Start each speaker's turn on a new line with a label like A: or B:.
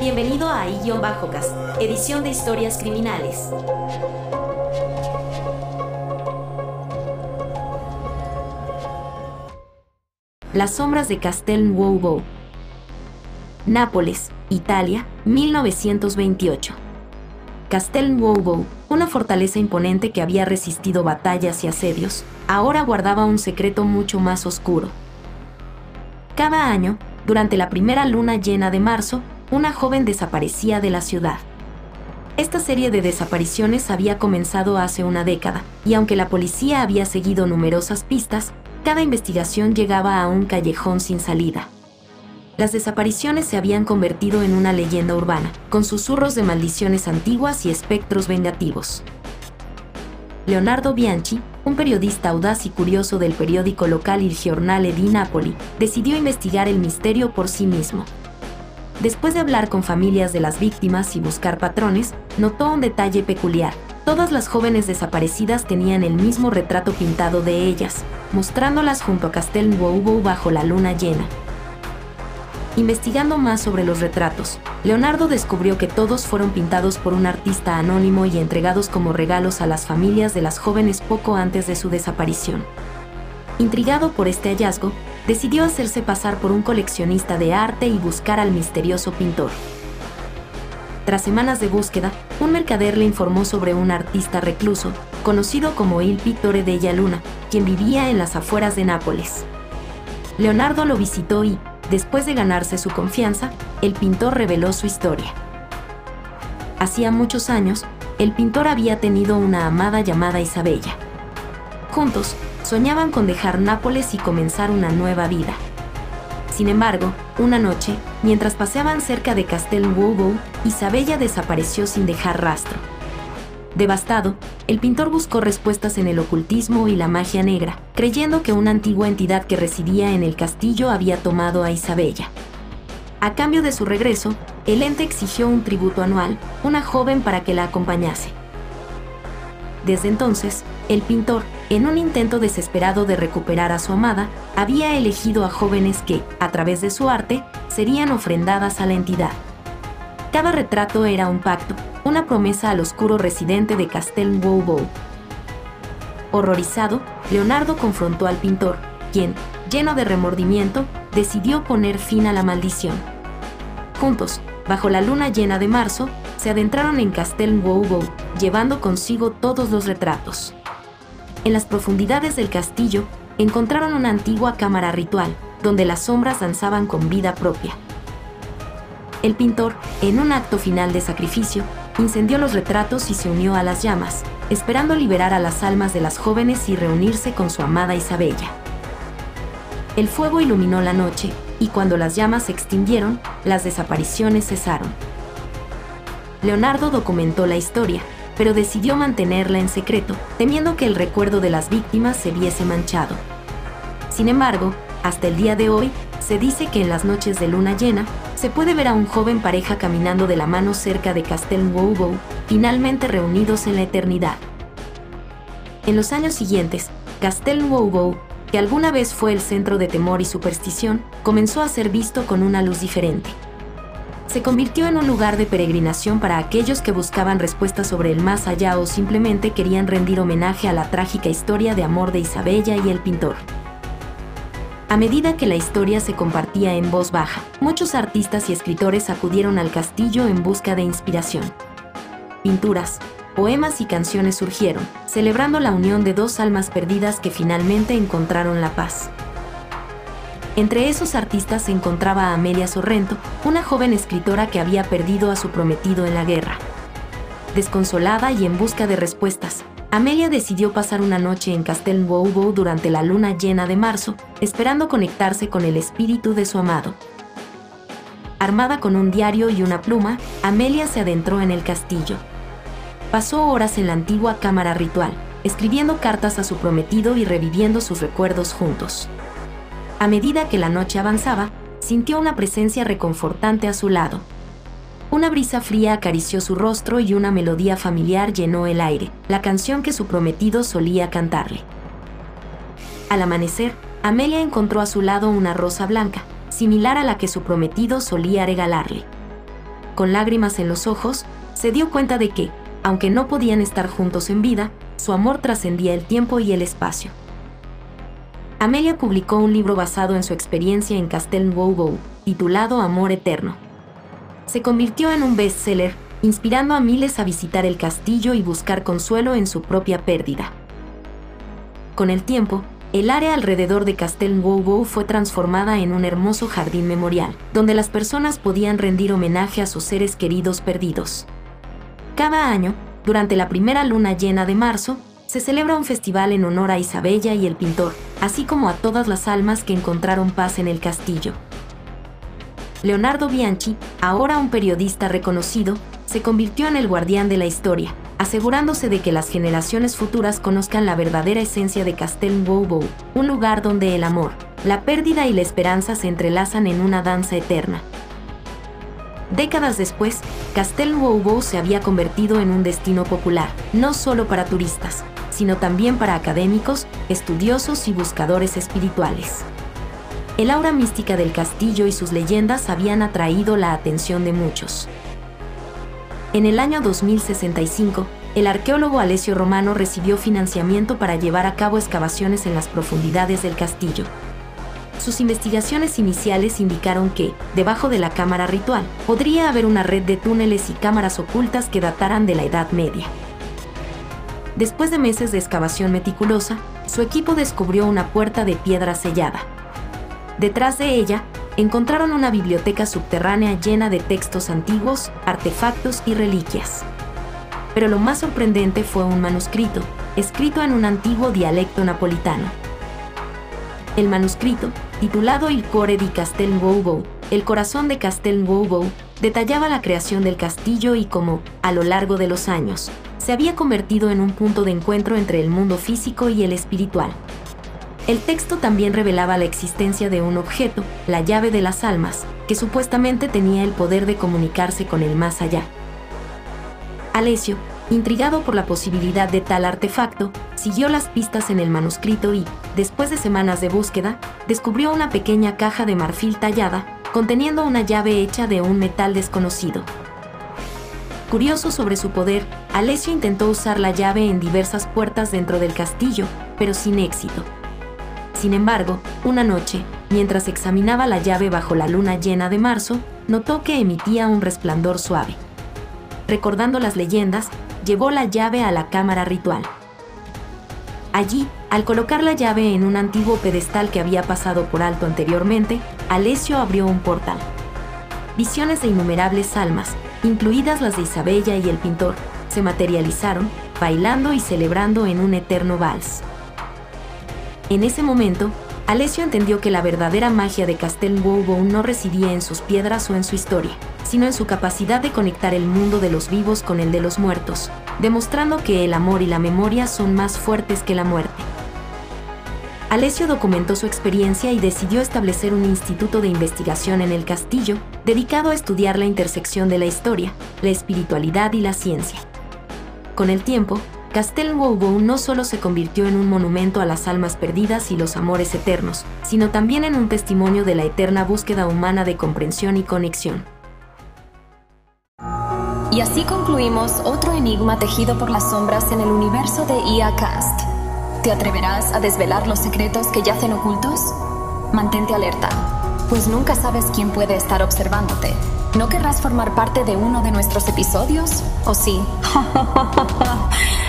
A: Bienvenido a I-Bajocast, edición de historias criminales. Las sombras de Castel Nuovo. Nápoles, Italia, 1928. Castel Nuovo, una fortaleza imponente que había resistido batallas y asedios, ahora guardaba un secreto mucho más oscuro. Cada año, durante la primera luna llena de marzo, una joven desaparecía de la ciudad. Esta serie de desapariciones había comenzado hace una década, y aunque la policía había seguido numerosas pistas, cada investigación llegaba a un callejón sin salida. Las desapariciones se habían convertido en una leyenda urbana, con susurros de maldiciones antiguas y espectros vengativos. Leonardo Bianchi, un periodista audaz y curioso del periódico local Il Giornale di Napoli, decidió investigar el misterio por sí mismo. Después de hablar con familias de las víctimas y buscar patrones, notó un detalle peculiar. Todas las jóvenes desaparecidas tenían el mismo retrato pintado de ellas, mostrándolas junto a Castel Nuovo bajo la luna llena. Investigando más sobre los retratos, Leonardo descubrió que todos fueron pintados por un artista anónimo y entregados como regalos a las familias de las jóvenes poco antes de su desaparición. Intrigado por este hallazgo, decidió hacerse pasar por un coleccionista de arte y buscar al misterioso pintor. Tras semanas de búsqueda, un mercader le informó sobre un artista recluso, conocido como Il Pittore della Luna, quien vivía en las afueras de Nápoles. Leonardo lo visitó y, después de ganarse su confianza, el pintor reveló su historia. Hacía muchos años, el pintor había tenido una amada llamada Isabella. Juntos, soñaban con dejar Nápoles y comenzar una nueva vida. Sin embargo, una noche, mientras paseaban cerca de Castel Nuovo, Isabella desapareció sin dejar rastro. Devastado, el pintor buscó respuestas en el ocultismo y la magia negra, creyendo que una antigua entidad que residía en el castillo había tomado a Isabella. A cambio de su regreso, el ente exigió un tributo anual, una joven para que la acompañase. Desde entonces, el pintor, en un intento desesperado de recuperar a su amada, había elegido a jóvenes que, a través de su arte, serían ofrendadas a la entidad. Cada retrato era un pacto, una promesa al oscuro residente de Castel Nuovo. Horrorizado, Leonardo confrontó al pintor, quien, lleno de remordimiento, decidió poner fin a la maldición. Juntos, bajo la luna llena de marzo, se adentraron en Castel Nuovo, llevando consigo todos los retratos. En las profundidades del castillo, encontraron una antigua cámara ritual, donde las sombras danzaban con vida propia. El pintor, en un acto final de sacrificio, incendió los retratos y se unió a las llamas, esperando liberar a las almas de las jóvenes y reunirse con su amada Isabella. El fuego iluminó la noche, y cuando las llamas se extinguieron, las desapariciones cesaron. Leonardo documentó la historia, pero decidió mantenerla en secreto, temiendo que el recuerdo de las víctimas se viese manchado. Sin embargo, hasta el día de hoy, se dice que en las noches de luna llena, se puede ver a un joven pareja caminando de la mano cerca de Castel Nuovo, finalmente reunidos en la eternidad. En los años siguientes, Castel Nuovo, que alguna vez fue el centro de temor y superstición, comenzó a ser visto con una luz diferente. Se convirtió en un lugar de peregrinación para aquellos que buscaban respuestas sobre el más allá o simplemente querían rendir homenaje a la trágica historia de amor de Isabella y el pintor. A medida que la historia se compartía en voz baja, muchos artistas y escritores acudieron al castillo en busca de inspiración. Pinturas, poemas y canciones surgieron, celebrando la unión de dos almas perdidas que finalmente encontraron la paz. Entre esos artistas se encontraba Amelia Sorrento, una joven escritora que había perdido a su prometido en la guerra. Desconsolada y en busca de respuestas, Amelia decidió pasar una noche en Castel Nuovo durante la luna llena de marzo, esperando conectarse con el espíritu de su amado. Armada con un diario y una pluma, Amelia se adentró en el castillo. Pasó horas en la antigua cámara ritual, escribiendo cartas a su prometido y reviviendo sus recuerdos juntos. A medida que la noche avanzaba, sintió una presencia reconfortante a su lado, una brisa fría acarició su rostro y una melodía familiar llenó el aire, la canción que su prometido solía cantarle. Al amanecer, Amelia encontró a su lado una rosa blanca, similar a la que su prometido solía regalarle. con lágrimas en los ojos, se dio cuenta de que, aunque no podían estar juntos en vida, su amor trascendía el tiempo y el espacio. Amelia publicó un libro basado en su experiencia en Castel Nuovo, titulado Amor Eterno. Se convirtió en un bestseller, inspirando a miles a visitar el castillo y buscar consuelo en su propia pérdida. Con el tiempo, el área alrededor de Castel Nuovo fue transformada en un hermoso jardín memorial, donde las personas podían rendir homenaje a sus seres queridos perdidos. Cada año, durante la primera luna llena de marzo, se celebra un festival en honor a Isabella y el pintor, así como a todas las almas que encontraron paz en el castillo. Leonardo Bianchi, ahora un periodista reconocido, se convirtió en el guardián de la historia, asegurándose de que las generaciones futuras conozcan la verdadera esencia de Castel Nuovo, un lugar donde el amor, la pérdida y la esperanza se entrelazan en una danza eterna. Décadas después, Castel Nuovo se había convertido en un destino popular, no solo para turistas, sino también para académicos, estudiosos y buscadores espirituales. El aura mística del castillo y sus leyendas habían atraído la atención de muchos. En el año 2065, el arqueólogo Alessio Romano recibió financiamiento para llevar a cabo excavaciones en las profundidades del castillo. Sus investigaciones iniciales indicaron que, debajo de la cámara ritual, podría haber una red de túneles y cámaras ocultas que dataran de la Edad Media. Después de meses de excavación meticulosa, su equipo descubrió una puerta de piedra sellada. Detrás de ella, encontraron una biblioteca subterránea llena de textos antiguos, artefactos y reliquias. Pero lo más sorprendente fue un manuscrito, escrito en un antiguo dialecto napolitano. El manuscrito, titulado Il Core di Castel Nuovo, el corazón de Castel Nuovo, detallaba la creación del castillo y cómo, a lo largo de los años, se había convertido en un punto de encuentro entre el mundo físico y el espiritual. El texto también revelaba la existencia de un objeto, la llave de las almas, que supuestamente tenía el poder de comunicarse con el más allá. Alessio, intrigado por la posibilidad de tal artefacto, siguió las pistas en el manuscrito y, después de semanas de búsqueda, descubrió una pequeña caja de marfil tallada, conteniendo una llave hecha de un metal desconocido. Curioso sobre su poder, Alessio intentó usar la llave en diversas puertas dentro del castillo, pero sin éxito. Sin embargo, una noche, mientras examinaba la llave bajo la luna llena de marzo, notó que emitía un resplandor suave. Recordando las leyendas, llevó la llave a la cámara ritual. Allí, al colocar la llave en un antiguo pedestal que había pasado por alto anteriormente, Alessio abrió un portal. Visiones de innumerables almas, incluidas las de Isabella y el pintor, se materializaron, bailando y celebrando en un eterno vals. En ese momento, Alessio entendió que la verdadera magia de Castel Nuovo no residía en sus piedras o en su historia, sino en su capacidad de conectar el mundo de los vivos con el de los muertos, demostrando que el amor y la memoria son más fuertes que la muerte. Alessio documentó su experiencia y decidió establecer un instituto de investigación en el castillo dedicado a estudiar la intersección de la historia, la espiritualidad y la ciencia. Con el tiempo, Castel Nuovo no solo se convirtió en un monumento a las almas perdidas y los amores eternos, sino también en un testimonio de la eterna búsqueda humana de comprensión y conexión.
B: Y así concluimos otro enigma tejido por las sombras en el universo de IA Cast. ¿Te atreverás a desvelar los secretos que yacen ocultos? Mantente alerta, pues nunca sabes quién puede estar observándote. ¿No querrás formar parte de uno de nuestros episodios? ¿O sí?